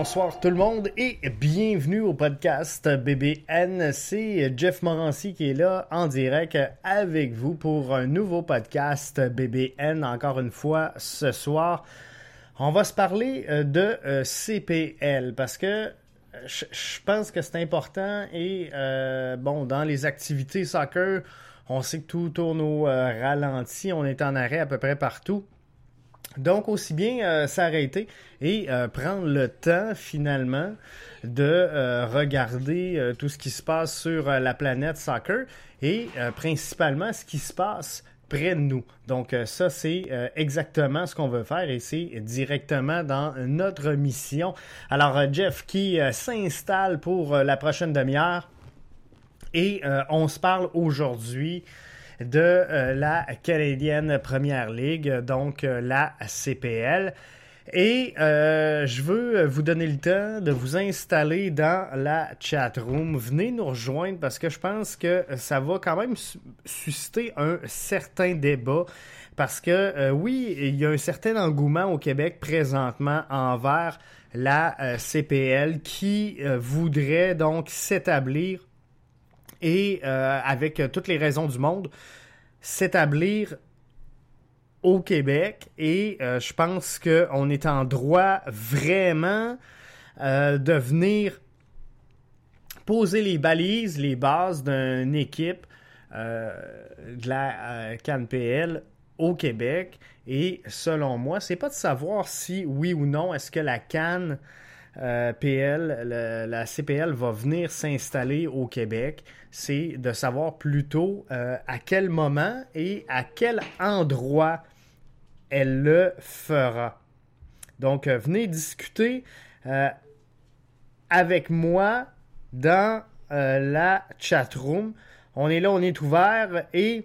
Bonsoir tout le monde et bienvenue au podcast BBN. C'est Jeff Morancy qui est là en direct avec vous pour un nouveau podcast BBN. Encore une fois, ce soir, on va se parler euh, de euh, CPL parce que euh, je, pense que c'est important et bon, dans les activités soccer, on sait que tout tourne au ralenti, on est en arrêt à peu près partout. Donc, aussi bien euh, s'arrêter et euh, prendre le temps finalement de euh, regarder tout ce qui se passe sur la planète soccer et principalement ce qui se passe près de nous. Donc ça, c'est exactement ce qu'on veut faire et c'est directement dans notre mission. Alors Jeff qui s'installe pour la prochaine demi-heure et on se parle aujourd'hui de euh, la Canadienne Première Ligue, donc euh, la CPL. Et euh, je veux vous donner le temps de vous installer dans la chat room. Venez nous rejoindre parce que je pense que ça va quand même susciter un certain débat. Parce que oui, il y a un certain engouement au Québec présentement envers la CPL qui voudrait donc s'établir et euh, avec toutes les raisons du monde, s'établir au Québec. Et euh, je pense qu'on est en droit vraiment euh, de venir poser les balises, les bases d'une équipe de la CanPL au Québec. Et selon moi, c'est pas de savoir si oui ou non est-ce que la Can euh, PL, la CPL va venir s'installer au Québec, c'est de savoir plutôt euh, à quel moment et à quel endroit elle le fera. Donc, euh, venez discuter avec moi dans la chat room. On est là, on est ouvert et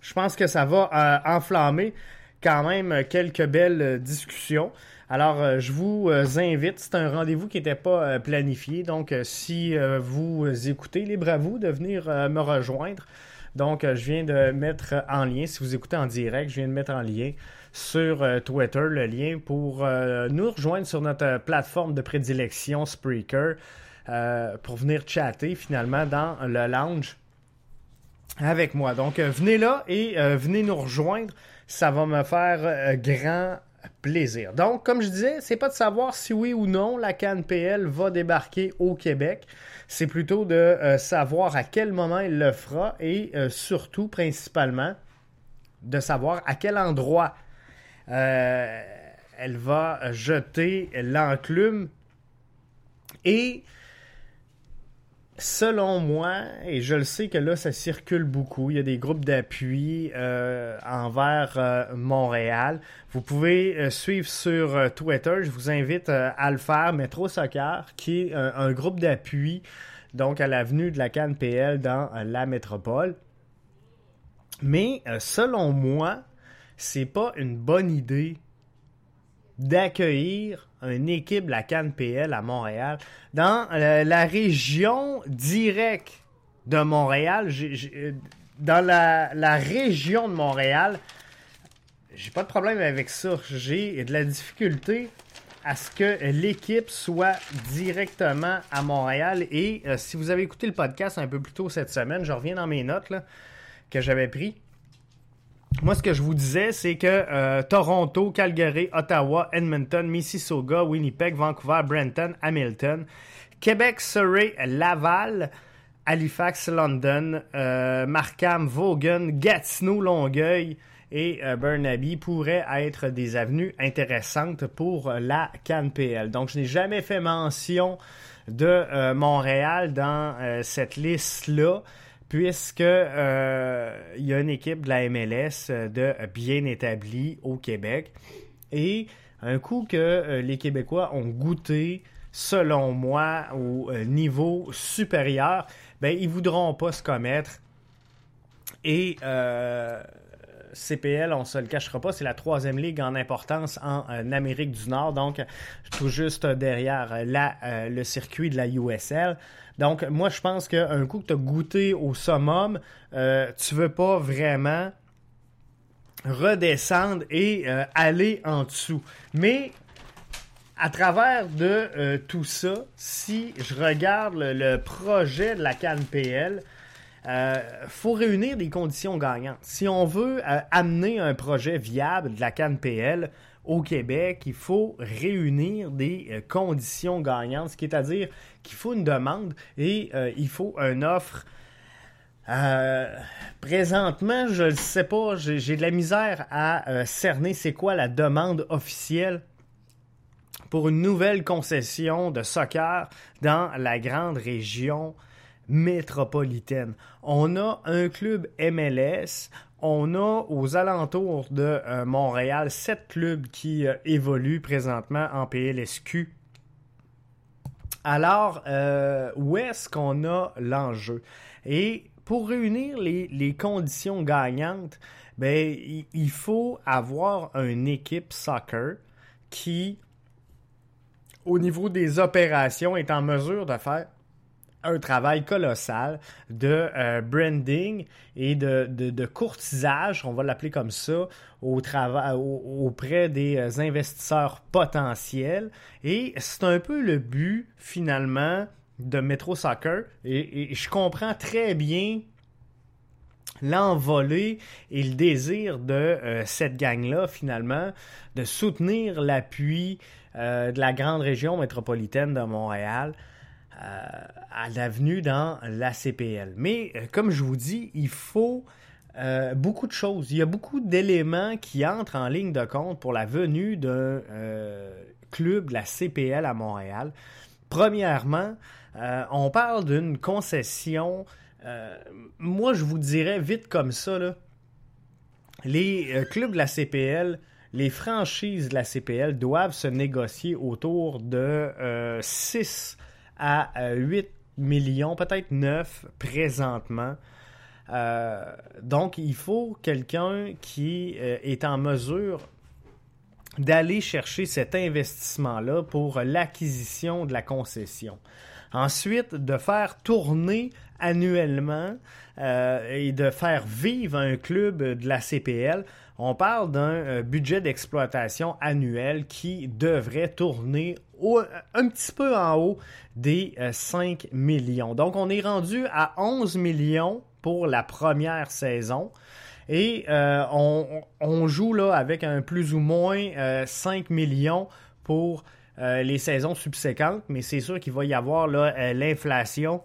je pense que ça va enflammer quand même quelques belles discussions. Alors, euh, je vous euh, invite, c'est un rendez-vous qui n'était pas euh, planifié, donc si vous écoutez, libre à vous de venir me rejoindre. Donc, je viens de mettre en lien, si vous écoutez en direct, je viens de mettre en lien sur Twitter le lien pour nous rejoindre sur notre plateforme de prédilection Spreaker pour venir chatter finalement dans le lounge avec moi. Donc, venez là et venez nous rejoindre. Ça va me faire grand plaisir. Donc, comme je disais, c'est pas de savoir si oui ou non la CanPL va débarquer au Québec. C'est plutôt de euh, savoir à quel moment il le fera et euh, surtout, principalement, de savoir à quel endroit euh, elle va jeter l'enclume. Et Selon moi, et je le sais que là, ça circule beaucoup, il y a des groupes d'appui euh, envers euh, Montréal. Vous pouvez euh, suivre sur Twitter, je vous invite à le faire, Metro Soccer, qui est un groupe d'appui, donc à l'avenue de la Cannes PL dans la métropole. Mais selon moi, c'est pas une bonne idée d'accueillir une équipe de la Cannes PL à Montréal. Dans euh, la région directe de Montréal, euh, dans la, région de Montréal, j'ai pas de problème avec ça. J'ai de la difficulté à ce que l'équipe soit directement à Montréal. Et euh, si vous avez écouté le podcast un peu plus tôt cette semaine, je reviens dans mes notes que j'avais pris. Moi, ce que je vous disais, c'est que euh, Toronto, Calgary, Ottawa, Edmonton, Mississauga, Winnipeg, Vancouver, Brenton, Hamilton, Québec, Surrey, Laval, Halifax, London, euh, Markham, Vaughan, Gatineau, Longueuil et euh, Burnaby pourraient être des avenues intéressantes pour la CanPL. Donc, je n'ai jamais fait mention de Montréal dans cette liste-là puisque euh, il y a une équipe de la MLS euh, de bien établie au Québec. Et un coup que euh, les Québécois ont goûté, selon moi, au niveau supérieur, ben ils voudront pas se commettre et CPL, on se le cachera pas, c'est la troisième ligue en importance en Amérique du Nord, donc tout juste derrière la, le circuit de la USL. Donc, moi, je pense qu'un coup que tu as goûté au summum, euh, tu veux pas vraiment redescendre et euh, aller en dessous. Mais à travers de euh, tout ça, si je regarde le, projet de la CanPL, il faut réunir des conditions gagnantes. Si on veut amener un projet viable de la CanPL, au Québec, il faut réunir des euh, conditions gagnantes, ce qui est à dire qu'il faut une demande et euh, il faut une offre. Euh, présentement, je ne sais pas, j'ai de la misère à cerner c'est quoi la demande officielle pour une nouvelle concession de soccer dans la grande région métropolitaine. On a un club MLS, on a aux alentours de euh, Montréal sept clubs qui euh, évoluent présentement en PLSQ. Alors, euh, où est-ce qu'on a l'enjeu? Et pour réunir les, conditions gagnantes, ben, il faut avoir une équipe soccer qui, au niveau des opérations, est en mesure de faire un travail colossal de euh, branding et de, de, courtisage, on va l'appeler comme ça, au travail, auprès des euh, investisseurs potentiels. Et c'est un peu le but finalement de Metro Soccer. Et, je comprends très bien l'envolée et le désir de euh, cette gang-là, finalement, de soutenir l'appui de la grande région métropolitaine de Montréal à l'avenue dans la CPL. Mais euh, comme je vous dis, il faut euh, beaucoup de choses. Il y a beaucoup d'éléments qui entrent en ligne de compte pour la venue d'un euh, club de la CPL à Montréal. Premièrement, on parle d'une concession. moi, je vous dirais vite comme ça, les clubs de la CPL les franchises de la CPL doivent se négocier autour de 6 à 8 millions, peut-être 9 présentement. Euh, donc, il faut quelqu'un qui euh, est en mesure d'aller chercher cet investissement-là pour l'acquisition de la concession. Ensuite, de faire tourner annuellement euh, et de faire vivre un club de la CPL. On parle d'un budget d'exploitation annuel qui devrait tourner un petit peu en haut des 5 euh, millions. Donc, on est rendu à 11 millions pour la première saison. Et euh, on, joue là avec un plus ou moins 5 euh, millions pour les saisons subséquentes, mais c'est sûr qu'il va y avoir l'inflation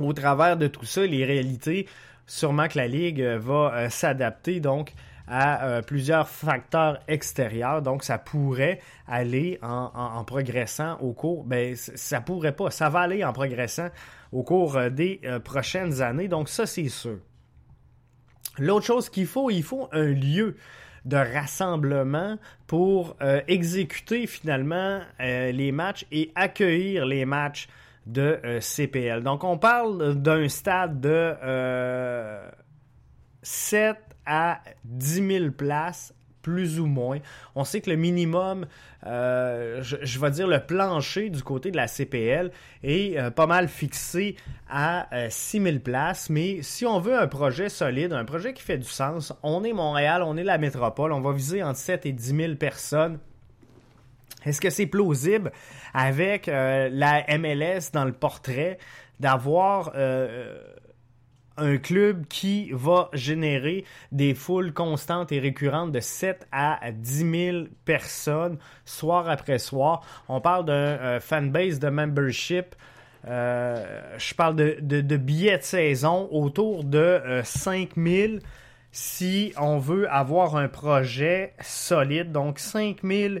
au travers de tout ça, les réalités. Sûrement que la Ligue va s'adapter. Donc, à euh, plusieurs facteurs extérieurs. Donc, ça pourrait aller en, progressant au cours. Ben, ça pourrait pas. Ça va aller en progressant au cours euh, des euh, prochaines années. Donc, ça, c'est sûr. L'autre chose qu'il faut, il faut un lieu de rassemblement pour exécuter finalement les matchs et accueillir les matchs de CPL. Donc on parle d'un stade de 7 à 10 000 places plus ou moins. On sait que le minimum, euh, je, vais dire le plancher du côté de la CPL est euh, pas mal fixé à 6 euh, 000 places. Mais si on veut un projet solide, un projet qui fait du sens, on est Montréal, on est la métropole, on va viser entre 7 et 10 000 personnes. Est-ce que c'est plausible avec la MLS dans le portrait d'avoir un club qui va générer des foules constantes et récurrentes de 7 à 10 000 personnes soir après soir? On parle d'un euh, fanbase de membership. Euh, je parle de, billets de saison autour de 5 euh, 000 si on veut avoir un projet solide. Donc 5 000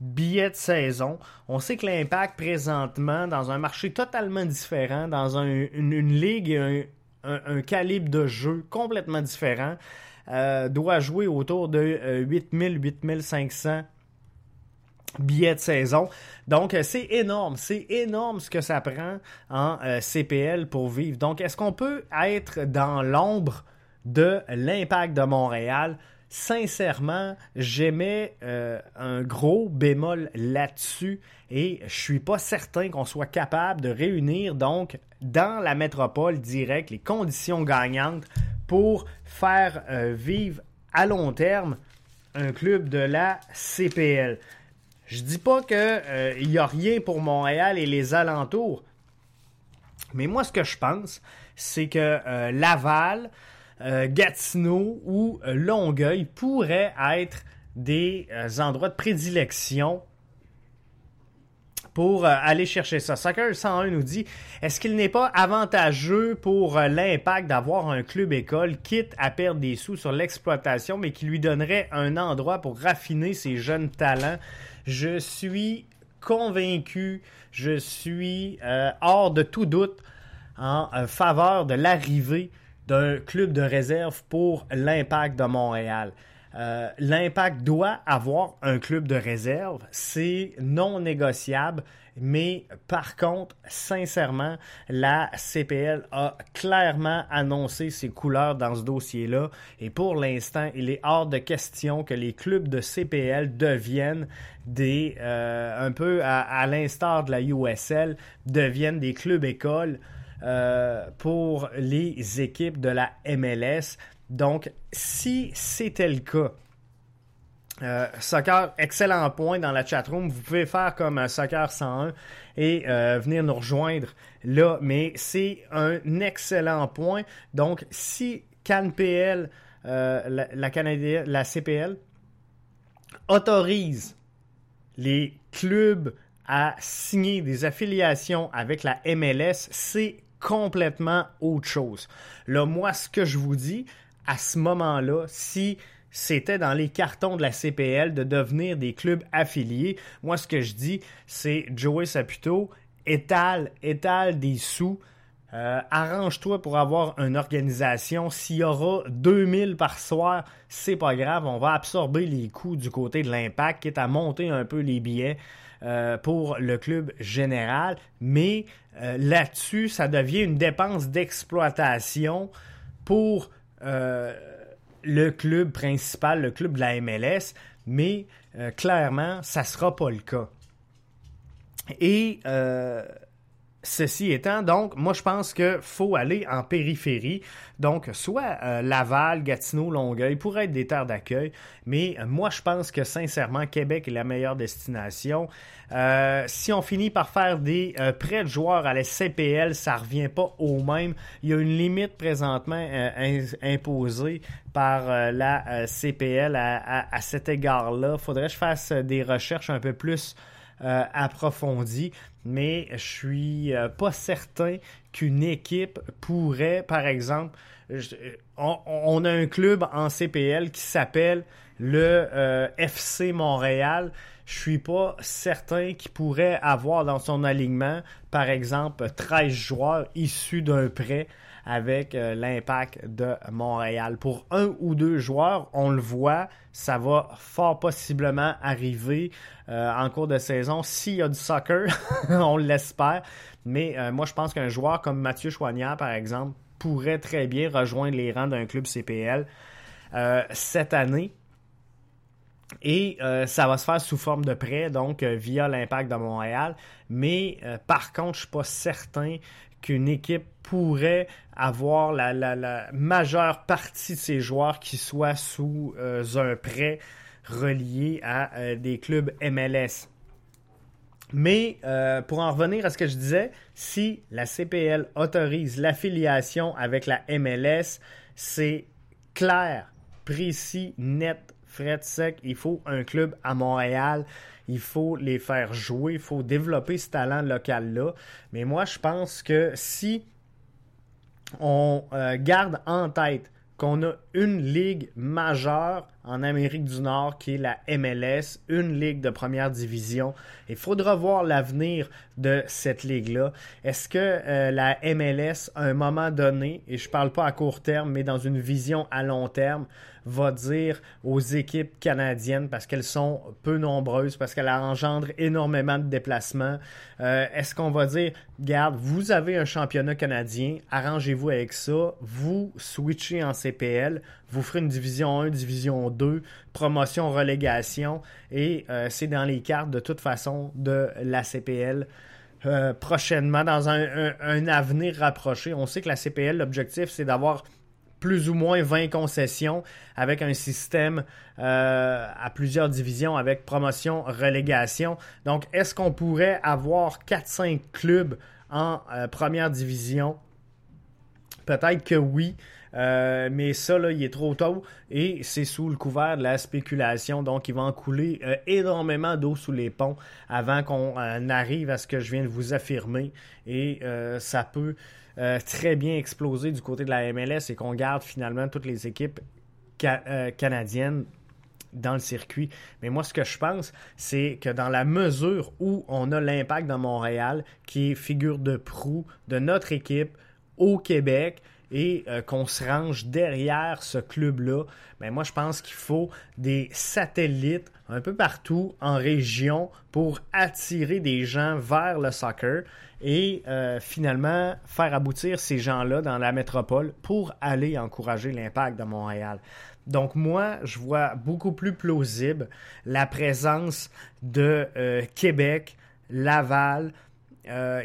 billets de saison. On sait que l'impact présentement, dans un marché totalement différent, dans une, ligue et un, un, calibre de jeu complètement différent, euh, doit jouer autour de 8000, euh, 8500 billets de saison. Donc, euh, c'est énorme. C'est énorme ce que ça prend en CPL pour vivre. Donc, est-ce qu'on peut être dans l'ombre de l'impact de Montréal? Sincèrement, j'aimais euh, un gros bémol là-dessus et je suis pas certain qu'on soit capable de réunir donc dans la métropole directe les conditions gagnantes pour faire euh, vivre à long terme un club de la CPL. Je dis pas n'y euh, a rien pour Montréal et les alentours. Mais moi, ce que je pense, c'est que euh, Laval, euh, Gatineau ou Longueuil pourraient être des endroits de prédilection pour aller chercher ça. Soccer 101 nous dit est-ce qu'il n'est pas avantageux pour l'impact d'avoir un club école, quitte à perdre des sous sur l'exploitation, mais qui lui donnerait un endroit pour raffiner ses jeunes talents? Je suis convaincu, je suis euh, hors de tout doute en euh, faveur de l'arrivée d'un club de réserve pour l'Impact de Montréal. Euh, L'Impact doit avoir un club de réserve, c'est non négociable. Mais par contre, sincèrement, la CPL a clairement annoncé ses couleurs dans ce dossier-là. Et pour l'instant, il est hors de question que les clubs de CPL deviennent des, euh, un peu à, l'instar de la USL, deviennent des clubs écoles euh, pour les équipes de la MLS. Donc, si c'était le cas, euh, soccer, excellent point dans la chatroom. Vous pouvez faire comme un Soccer 101 et euh, venir nous rejoindre là. Mais c'est un excellent point. Donc, si CanPL, euh, la, la, la CPL, autorise les clubs à signer des affiliations avec la MLS, c'est complètement autre chose. Là, moi, ce que je vous dis, à ce moment-là, si c'était dans les cartons de la CPL de devenir des clubs affiliés. Moi, ce que je dis, c'est Joey Saputo, étale, étale des sous. Euh, arrange-toi pour avoir une organisation. S'il y aura 2000 par soir, c'est pas grave. On va absorber les coûts du côté de l'impact, qui est à monter un peu les billets euh, pour le club général. Mais euh, là-dessus, ça devient une dépense d'exploitation pour le club principal, le club de la MLS, mais euh, clairement, ça ne sera pas le cas. Et euh, Ceci étant, donc, moi, je pense qu'il faut aller en périphérie. Donc, soit euh, Laval, Gatineau, Longueuil pourraient être des terres d'accueil, mais euh, moi, je pense que sincèrement, Québec est la meilleure destination. Euh, si on finit par faire des prêts de joueurs à la CPL, ça revient pas au même. Il y a une limite présentement imposée par la CPL à, à cet égard-là. Faudrait que je fasse des recherches un peu plus euh, approfondie, mais je suis euh, pas certain qu'une équipe pourrait, par exemple, on, a un club en CPL qui s'appelle le euh, FC Montréal. Je suis pas certain qu'il pourrait avoir dans son alignement, par exemple, 13 joueurs issus d'un prêt avec euh, l'impact de Montréal. Pour un ou deux joueurs, on le voit, ça va fort possiblement arriver euh, en cours de saison. S'il y a du soccer, on l'espère. Mais euh, moi, je pense qu'un joueur comme Mathieu Chouanière, par exemple, pourrait très bien rejoindre les rangs d'un club CPL cette année. Et ça va se faire sous forme de prêt, donc via l'impact de Montréal. Mais par contre, je ne suis pas certain qu'une équipe pourrait avoir la, majeure partie de ses joueurs qui soient sous euh, un prêt relié à euh, des clubs MLS. Mais euh, pour en revenir à ce que je disais, si la CPL autorise l'affiliation avec la MLS, c'est clair, précis, net, fret sec. Il faut un club à Montréal il faut les faire jouer, il faut développer ce talent local-là. Mais moi, je pense que si on euh, garde en tête qu'on a une ligue majeure en Amérique du Nord qui est la MLS, une ligue de première division. Il faudra voir l'avenir de cette ligue-là. Est-ce que euh, la MLS, à un moment donné, et je ne parle pas à court terme, mais dans une vision à long terme, va dire aux équipes canadiennes parce qu'elles sont peu nombreuses, parce qu'elles engendrent énormément de déplacements? Euh, est-ce qu'on va dire, garde, vous avez un championnat canadien, arrangez-vous avec ça, vous switchez en CPL, vous ferez une division 1, division 2, promotion, relégation, et euh, c'est dans les cartes de toute façon de la CPL. Euh, prochainement, dans un, avenir rapproché. On sait que la CPL, l'objectif, c'est d'avoir plus ou moins 20 concessions avec un système euh, à plusieurs divisions avec promotion, relégation. Donc, est-ce qu'on pourrait avoir 4-5 clubs en première division? Peut-être que oui. Euh, mais ça, là, il est trop tôt et c'est sous le couvert de la spéculation. Donc, il va en couler euh, énormément d'eau sous les ponts avant qu'on euh, arrive à ce que je viens de vous affirmer. Et ça peut très bien exploser du côté de la MLS et qu'on garde finalement toutes les équipes canadiennes dans le circuit. Mais moi, ce que je pense, c'est que dans la mesure où on a l'impact dans Montréal, qui est figure de proue de notre équipe au Québec, et euh, qu'on se range derrière ce club-là, ben moi je pense qu'il faut des satellites un peu partout en région pour attirer des gens vers le soccer et euh, finalement faire aboutir ces gens-là dans la métropole pour aller encourager l'impact de Montréal. Donc moi, je vois beaucoup plus plausible la présence de euh, Québec, Laval,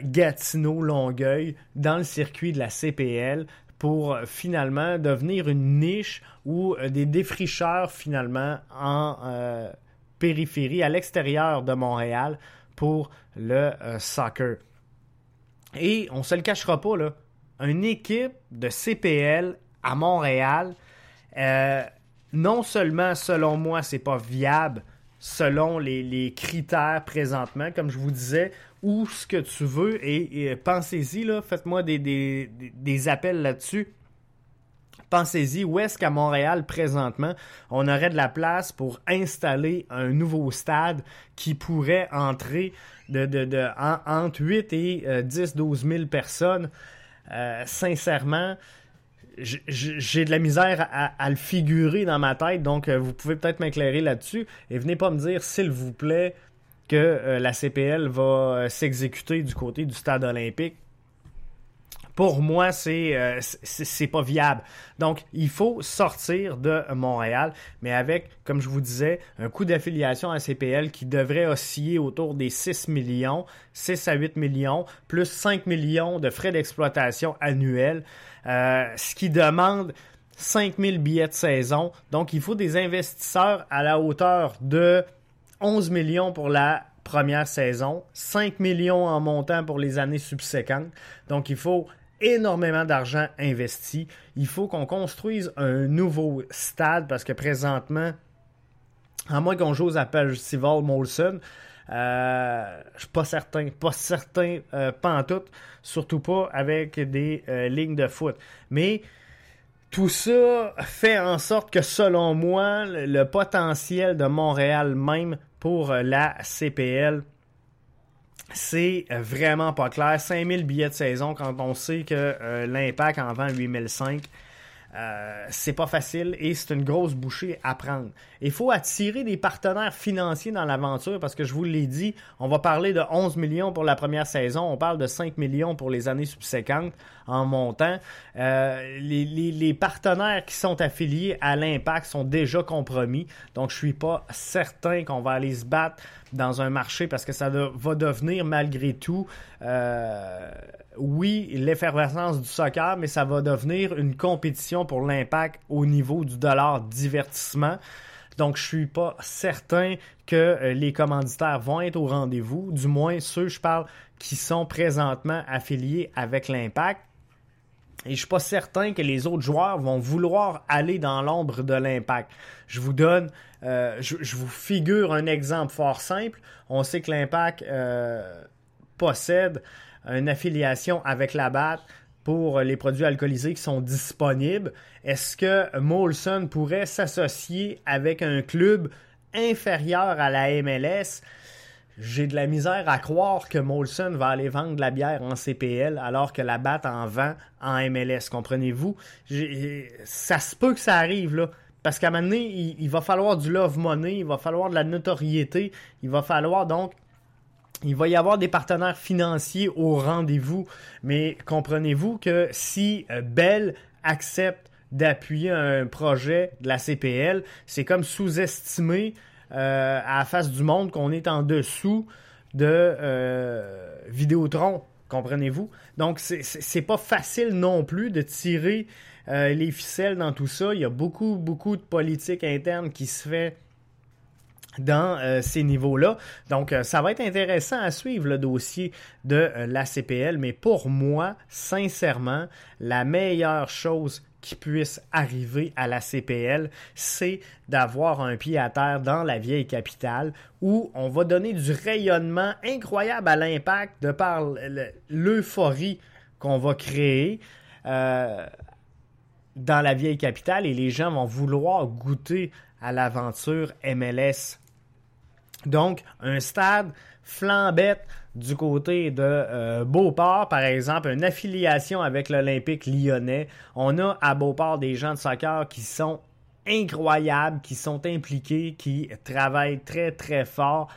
Gatineau, Longueuil dans le circuit de la CPL pour euh, finalement devenir une niche ou euh, des défricheurs finalement en euh, périphérie, à l'extérieur de Montréal pour le soccer. Et on se le cachera pas, là, une équipe de CPL à Montréal, non seulement selon moi, c'est pas viable selon les, critères présentement, comme je vous disais, ou ce que tu veux, et, pensez-y, là, faites-moi des, appels là-dessus. Pensez-y, où est-ce qu'à Montréal, présentement, on aurait de la place pour installer un nouveau stade qui pourrait entrer entre 8 et 10, 12 000 personnes? Euh, sincèrement, j'ai de la misère à, le figurer dans ma tête, donc euh, vous pouvez peut-être m'éclairer là-dessus. Et venez pas me dire, s'il vous plaît, que euh, la CPL va s'exécuter du côté du stade olympique. Pour moi, c'est c'est pas viable. Donc, il faut sortir de Montréal, mais avec, comme je vous disais, un coût d'affiliation à CPL qui devrait osciller autour des 6 millions, 6 à 8 millions, plus 5 millions de frais d'exploitation annuels. Euh, ce qui demande 5000 billets de saison. Donc, il faut des investisseurs à la hauteur de 11 millions pour la première saison, 5 millions en montant pour les années subséquentes. Donc, il faut énormément d'argent investi. Il faut qu'on construise un nouveau stade parce que présentement, à moins qu'on joue aux appels Molson, euh, je suis pas certain, pas certain, euh, pas en tout, surtout pas avec des euh, lignes de foot. Mais tout ça fait en sorte que selon moi, le, potentiel de Montréal même pour la CPL, c'est vraiment pas clair. 5000 billets de saison quand on sait que l'impact en vend 8005. Euh, c'est pas facile et c'est une grosse bouchée à prendre. Il faut attirer des partenaires financiers dans l'aventure parce que je vous l'ai dit, on va parler de 11 millions pour la première saison, on parle de 5 millions pour les années subséquentes en montant. Euh, les, les, partenaires qui sont affiliés à l'impact sont déjà compromis, donc je suis pas certain qu'on va aller se battre dans un marché parce que ça va devenir malgré tout, euh, oui, l'effervescence du soccer, mais ça va devenir une compétition pour l'impact au niveau du dollar divertissement. Donc, je suis pas certain que euh, les commanditaires vont être au rendez-vous, du moins ceux, je parle, qui sont présentement affiliés avec l'impact. Et je suis pas certain que les autres joueurs vont vouloir aller dans l'ombre de l'impact. Je vous donne, euh, je, vous figure un exemple fort simple. On sait que l'impact euh, possède une affiliation avec la BAT pour les produits alcoolisés qui sont disponibles. Est-ce que Molson pourrait s'associer avec un club inférieur à la MLS? J'ai de la misère à croire que Molson va aller vendre de la bière en CPL alors que la BAT en vend en MLS, comprenez-vous? Ça se peut que ça arrive, là. Parce qu'à un moment donné, il, va falloir du love money, il va falloir de la notoriété, il va falloir donc il va y avoir des partenaires financiers au rendez-vous, mais comprenez-vous que si euh, Bell accepte d'appuyer un projet de la CPL, c'est comme sous-estimer euh, à la face du monde qu'on est en dessous de euh, Vidéotron, comprenez-vous? Donc, c'est pas facile non plus de tirer euh, les ficelles dans tout ça. Il y a beaucoup, beaucoup de politique interne qui se fait dans euh, ces niveaux-là. Donc, euh, ça va être intéressant à suivre le dossier de la CPL, mais pour moi, sincèrement, la meilleure chose qui puisse arriver à la CPL, c'est d'avoir un pied à terre dans la vieille capitale où on va donner du rayonnement incroyable à l'impact de par l'euphorie qu'on va créer dans la vieille capitale et les gens vont vouloir goûter à l'aventure MLS. Donc, un stade flambette du côté de euh, Beauport, par exemple, une affiliation avec l'Olympique lyonnais. On a à Beauport des gens de soccer qui sont incroyables, qui sont impliqués, qui travaillent très très fort.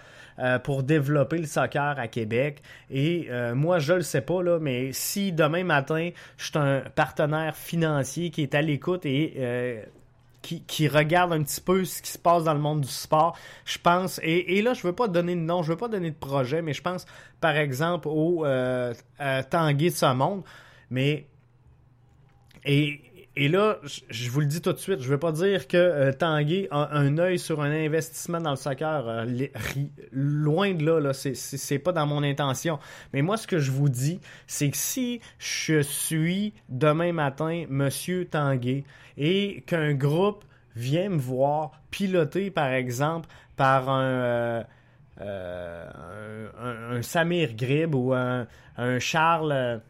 Euh, pour développer le soccer à Québec. Et euh, moi, je le sais pas, là, mais si demain matin, je suis un partenaire financier qui est à l'écoute et euh, qui, regarde un petit peu ce qui se passe dans le monde du sport. Je pense, et, là, je veux pas donner de nom, je veux pas donner de projet, mais je pense, par exemple, au Tanguy de ce monde. Mais, et, et là, je vous le dis tout de suite, je ne veux pas dire que euh, a un œil sur un investissement dans le soccer. Euh, loin de là, là c'est pas dans mon intention. Mais moi, ce que je vous dis, c'est que si je suis demain matin Monsieur Tanguy et qu'un groupe vient me voir piloté, par exemple, par un, euh, un, Samir Grib ou un, un Charles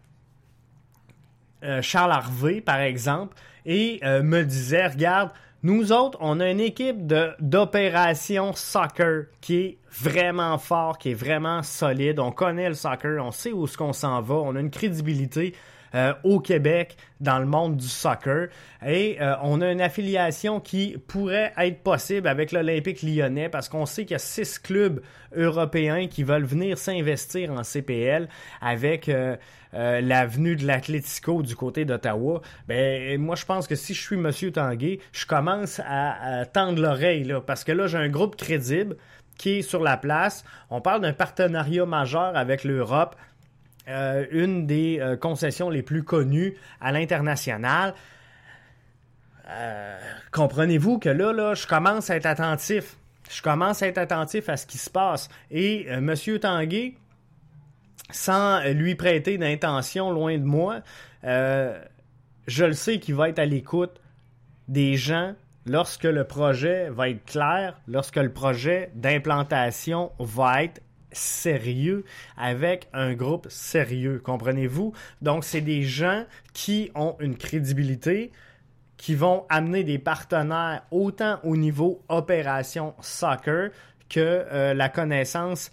euh, Charles Harvey, par exemple, et euh, me disait, regarde, nous autres, on a une équipe d'opération soccer qui est vraiment fort, qui est vraiment solide. On connaît le soccer, on sait où est-ce qu'on s'en va, on a une crédibilité. Euh, au Québec dans le monde du soccer. Et on a une affiliation qui pourrait être possible avec l'Olympique lyonnais parce qu'on sait qu'il y a six clubs européens qui veulent venir s'investir en CPL avec euh, l'avenue de l'Atlético du côté d'Ottawa, ben moi je pense que si je suis Monsieur Tanguay, je commence à, tendre l'oreille là, parce que là j'ai un groupe crédible qui est sur la place. On parle d'un partenariat majeur avec l'Europe. Euh, une des euh, concessions les plus connues à l'international. comprenez-vous que là, là, je commence à être attentif. Je commence à être attentif à ce qui se passe. Et M. Tanguay, sans lui prêter d'intention loin de moi, euh, je le sais qu'il va être à l'écoute des gens lorsque le projet va être clair, lorsque le projet d'implantation va être sérieux avec un groupe sérieux, comprenez-vous? Donc, c'est des gens qui ont une crédibilité, qui vont amener des partenaires autant au niveau opération soccer que euh, la connaissance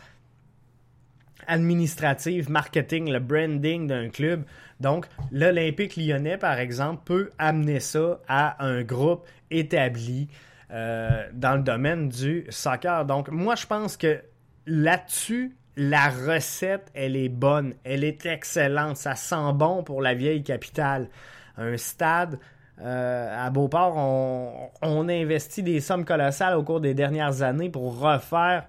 administrative, marketing, le branding d'un club. Donc, l'Olympique lyonnais, par exemple, peut amener ça à un groupe établi euh, dans le domaine du soccer. Donc, moi, je pense que là-dessus, la recette, elle est bonne, elle est excellente, ça sent bon pour la vieille capitale. Un stade euh, à Beauport, on, on a investi des sommes colossales au cours des dernières années pour refaire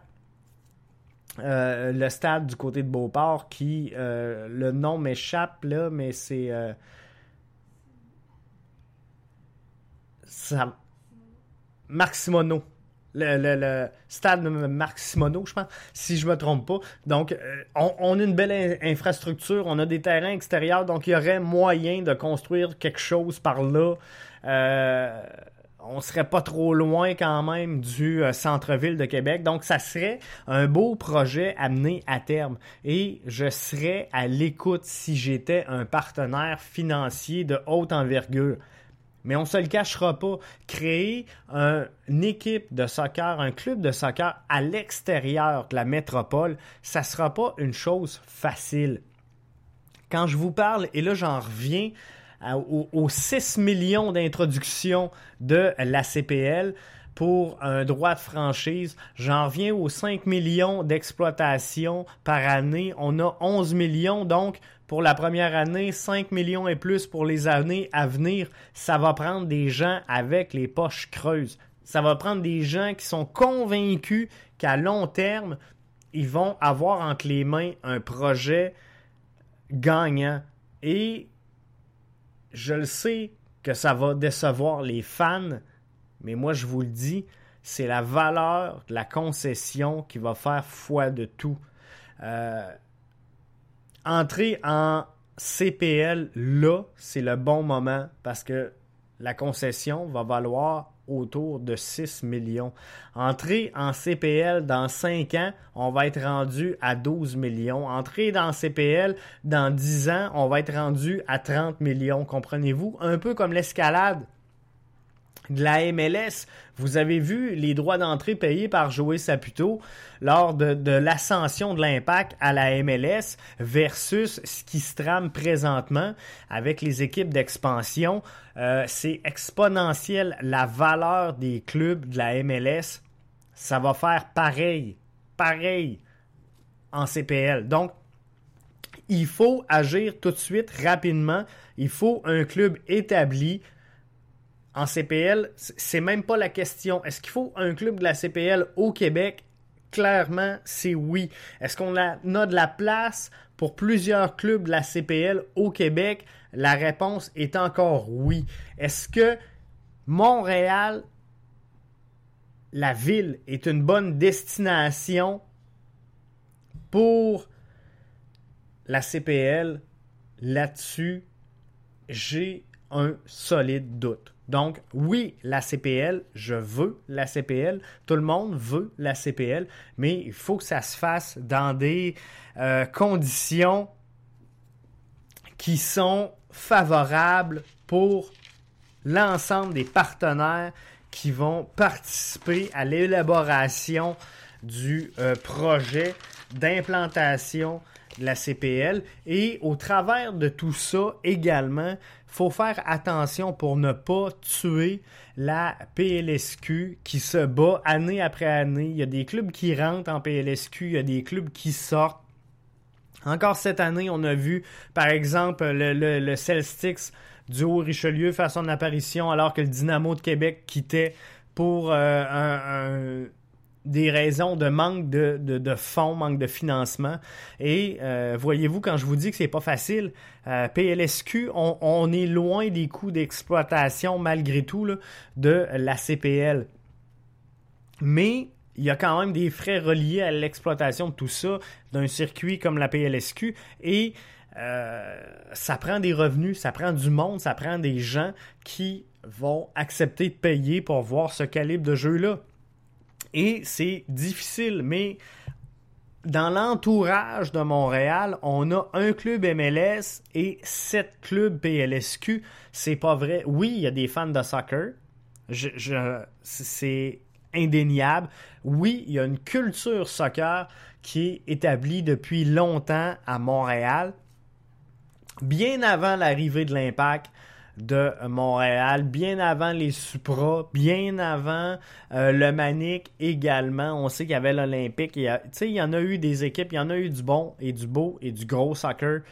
euh, le stade du côté de Beauport qui, euh, le nom m'échappe là, mais c'est. Ça. Le, stade Marc Simoneau, je pense, si je me trompe pas. Donc, on, on, a une belle infrastructure, on a des terrains extérieurs, donc il y aurait moyen de construire quelque chose par là on serait pas trop loin quand même du euh, centre-ville de Québec. Donc, ça serait un beau projet amené à terme. Et je serais à l'écoute si j'étais un partenaire financier de haute envergure. Mais on se le cachera pas. Créer une équipe de soccer, un club de soccer à l'extérieur de la métropole, ça sera pas une chose facile. Quand je vous parle, et là j'en reviens aux, 6 millions d'introductions de la CPL pour un droit de franchise. J'en reviens aux 5 millions d'exploitations par année. On a 11 millions, donc pour la première année, 5 millions et plus pour les années à venir. Ça va prendre des gens avec les poches creuses. Ça va prendre des gens qui sont convaincus qu'à long terme, ils vont avoir entre les mains un projet gagnant. Et je le sais que ça va décevoir les fans, mais moi je vous le dis, c'est la valeur de la concession qui va faire foi de tout. Euh, entrer en CPL là, c'est le bon moment parce que la concession va valoir autour de 6 millions. Entrer en CPL dans 5 ans, on va être rendu à 12 millions. Entrer dans CPL dans 10 ans, on va être rendu à 30 millions. Comprenez-vous? Un peu comme l'escalade de la MLS. Vous avez vu les droits d'entrée payés par Joey Saputo lors de, l'ascension de l'impact à la MLS versus ce qui se trame présentement avec les équipes d'expansion. Euh, c'est exponentiel la valeur des clubs de la MLS. Ça va faire pareil, pareil en CPL. Donc, il faut agir tout de suite, rapidement. Il faut un club établi en CPL, c'est même pas la question. Est-ce qu'il faut un club de la CPL au Québec? Clairement, c'est oui. Est-ce qu'on a, de la place pour plusieurs clubs de la CPL au Québec? La réponse est encore oui. Est-ce que Montréal, la ville, est une bonne destination pour la CPL? Là-dessus, j'ai un solide doute. Donc, oui, la CPL, je veux la CPL, tout le monde veut la CPL, mais il faut que ça se fasse dans des euh, conditions qui sont favorables pour l'ensemble des partenaires qui vont participer à l'élaboration du euh, projet d'implantation de la CPL. Et au travers de tout ça également, faut faire attention pour ne pas tuer la PLSQ qui se bat année après année. Il y a des clubs qui rentrent en PLSQ, il y a des clubs qui sortent. Encore cette année, on a vu, par exemple, le, le, Celtics du Haut-Richelieu faire son apparition alors que le Dynamo de Québec quittait pour euh, un des raisons de manque de, fonds, manque de financement. Et euh, voyez-vous, quand je vous dis que c'est pas facile, euh, PLSQ, on, est loin des coûts d'exploitation malgré tout de la CPL. Mais il y a quand même des frais reliés à l'exploitation de tout ça, d'un circuit comme la PLSQ. Et euh, ça prend des revenus, ça prend du monde, ça prend des gens qui vont accepter de payer pour voir ce calibre de jeu-là. Et c'est difficile, mais dans l'entourage de Montréal, on a un club MLS et sept clubs PLSQ. C'est pas vrai. Oui, il y a des fans de soccer. c'est indéniable. Oui, il y a une culture soccer qui est établie depuis longtemps à Montréal. Bien avant l'arrivée de l'impact, de Montréal, bien avant les Supra, bien avant euh, le Manic également. On sait qu'il y avait l'Olympique. Il, il y en a eu des équipes, il y en a eu du bon et du beau et du gros soccer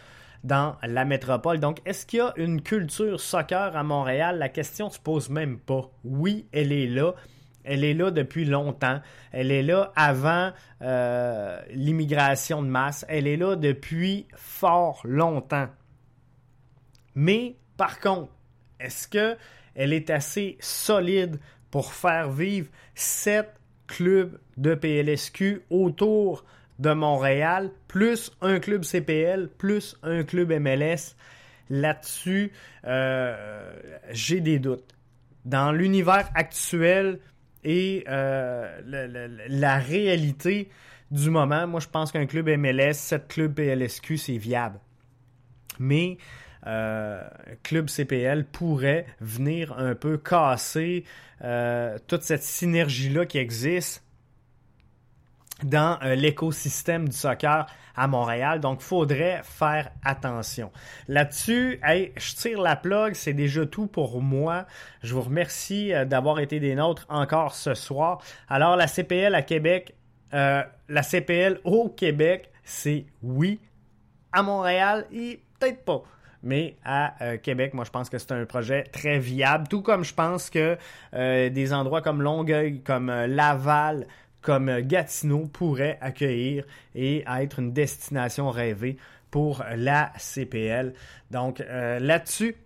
dans la métropole. Donc, est-ce qu'il y a une culture soccer à Montréal? La question se pose même pas. Oui, elle est là. Elle est là depuis longtemps. Elle est là avant euh, l'immigration de masse. Elle est là depuis fort longtemps. Mais par contre, est-ce qu'elle est assez solide pour faire vivre sept clubs de PLSQ autour de Montréal, plus un club CPL, plus un club MLS? Là-dessus, euh, j'ai des doutes. Dans l'univers actuel et euh, la réalité du moment, moi je pense qu'un club MLS, sept clubs PLSQ, c'est viable. Mais euh, Club CPL pourrait venir un peu casser euh, toute cette synergie-là qui existe dans euh, l'écosystème du soccer à Montréal. Donc, faudrait faire attention. Là-dessus, hey, je tire la plug, c'est déjà tout pour moi. Je vous remercie d'avoir été des nôtres encore ce soir. Alors, la CPL à Québec, la CPL au Québec, c'est oui. À Montréal, et peut-être pas. Mais à Québec, moi, je pense que c'est un projet très viable. Tout comme je pense que des endroits comme Longueuil, comme Laval, comme Gatineau pourrait accueillir et être une destination rêvée pour la CPL. Donc euh, là-dessus,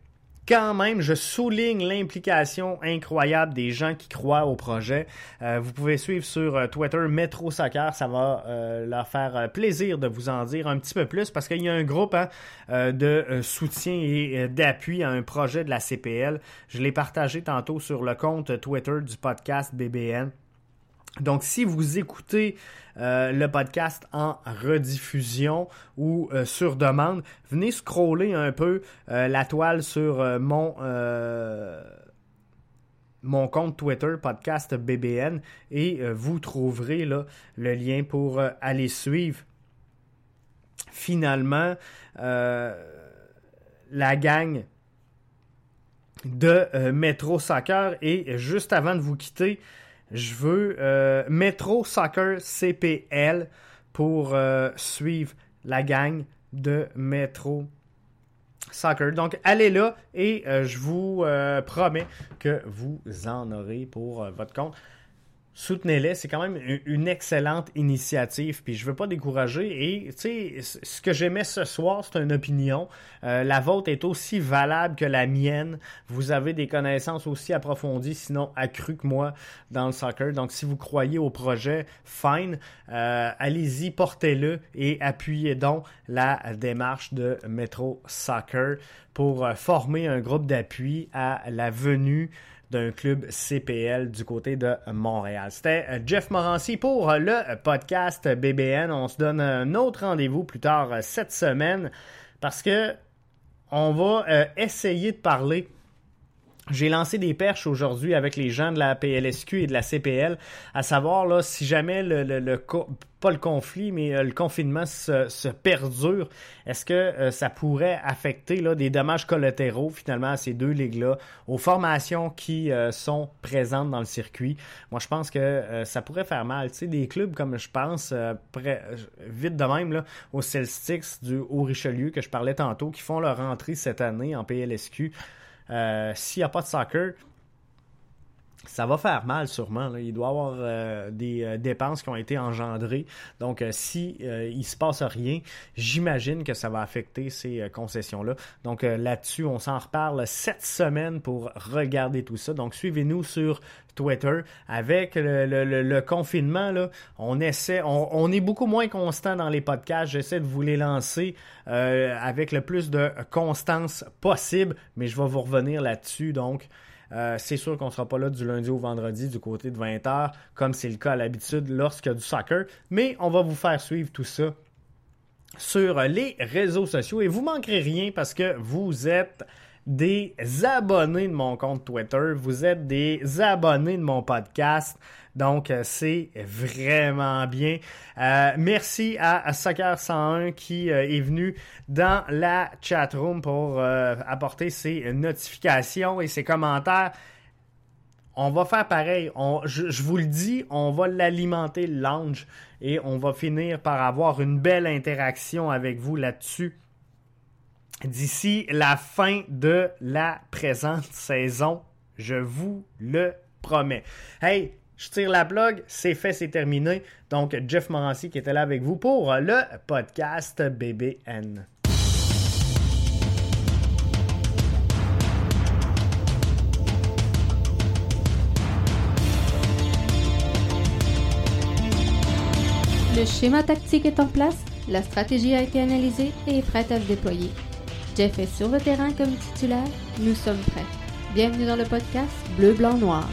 quand même, je souligne l'implication incroyable des gens qui croient au projet. Euh, vous pouvez suivre sur euh, Twitter Metro Soccer, ça va leur faire plaisir de vous en dire un petit peu plus parce qu'il y a un groupe hein, de soutien et d'appui à un projet de la CPL. Je l'ai partagé tantôt sur le compte Twitter du podcast BBN. Donc, si vous écoutez euh, le podcast en rediffusion ou euh, sur demande, venez scroller un peu euh, la toile sur mon mon compte Twitter, podcast BBN, et vous trouverez le lien pour aller suivre finalement la gang de Metro Soccer. Et juste avant de vous quitter, je veux euh, Metro Soccer CPL pour euh, suivre la gang de Metro Soccer. Donc, allez là et euh, je vous promets que vous en aurez pour votre compte soutenez-les. C'est quand même une excellente initiative. Puis je veux pas décourager. Et tu sais, ce que j'aimais ce soir, c'est une opinion. Euh, la vôtre est aussi valable que la mienne. Vous avez des connaissances aussi approfondies, sinon accrues que moi dans le soccer. Donc si vous croyez au projet, fine. Euh, allez-y, portez-le et appuyez donc la démarche de Metro Soccer pour euh, former un groupe d'appui à la venue d'un club CPL du côté de Montréal. C'était euh, Jeff Morancy pour euh, le podcast BBN. On se donne un autre rendez-vous plus tard euh, cette semaine parce que on va essayer de parler j'ai lancé des perches aujourd'hui avec les gens de la PLSQ et de la CPL, à savoir là, si jamais le, le, pas le conflit, mais euh, le confinement se, perdure, est-ce que euh, ça pourrait affecter là, des dommages collatéraux finalement à ces deux ligues-là, aux formations qui euh, sont présentes dans le circuit? Moi, je pense que ça pourrait faire mal. Tu sais, des clubs comme je pense, vite de même, là, au Celtics du Haut-Richelieu que je parlais tantôt, qui font leur entrée cette année en PLSQ. Euh, s'il n'y a pas de soccer, ça va faire mal sûrement. Il doit y avoir euh, des euh, dépenses qui ont été engendrées. Donc, si il se passe rien, j'imagine que ça va affecter ces concessions-là. Donc, là-dessus, on s'en reparle cette semaine pour regarder tout ça. Donc, suivez-nous sur Twitter. Avec le, confinement, là, on essaie, on, est beaucoup moins constant dans les podcasts. J'essaie de vous les lancer euh, avec le plus de constance possible, mais je vais vous revenir là-dessus. Donc, euh, c'est sûr qu'on ne sera pas là du lundi au vendredi du côté de 20h, comme c'est le cas à l'habitude lorsqu'il y a du soccer, mais on va vous faire suivre tout ça sur les réseaux sociaux. Et vous manquerez rien parce que vous êtes des abonnés de mon compte Twitter, vous êtes des abonnés de mon podcast. Donc, euh, c'est vraiment bien. Euh, merci à, Soccer 101 qui euh, est venu dans la chat room pour apporter ses notifications et ses commentaires. On va faire pareil. je, je, vous le dis, on va l'alimenter le lounge et on va finir par avoir une belle interaction avec vous là-dessus d'ici la fin de la présente saison. Je vous le promets. Hey, je tire la blog, c'est fait, c'est terminé. Donc, Jeff Morancy qui était là avec vous pour le podcast BBN. Le schéma tactique est en place, la stratégie a été analysée et est prête à se déployer. Jeff est sur le terrain comme titulaire, nous sommes prêts. Bienvenue dans le podcast Bleu, Blanc, Noir.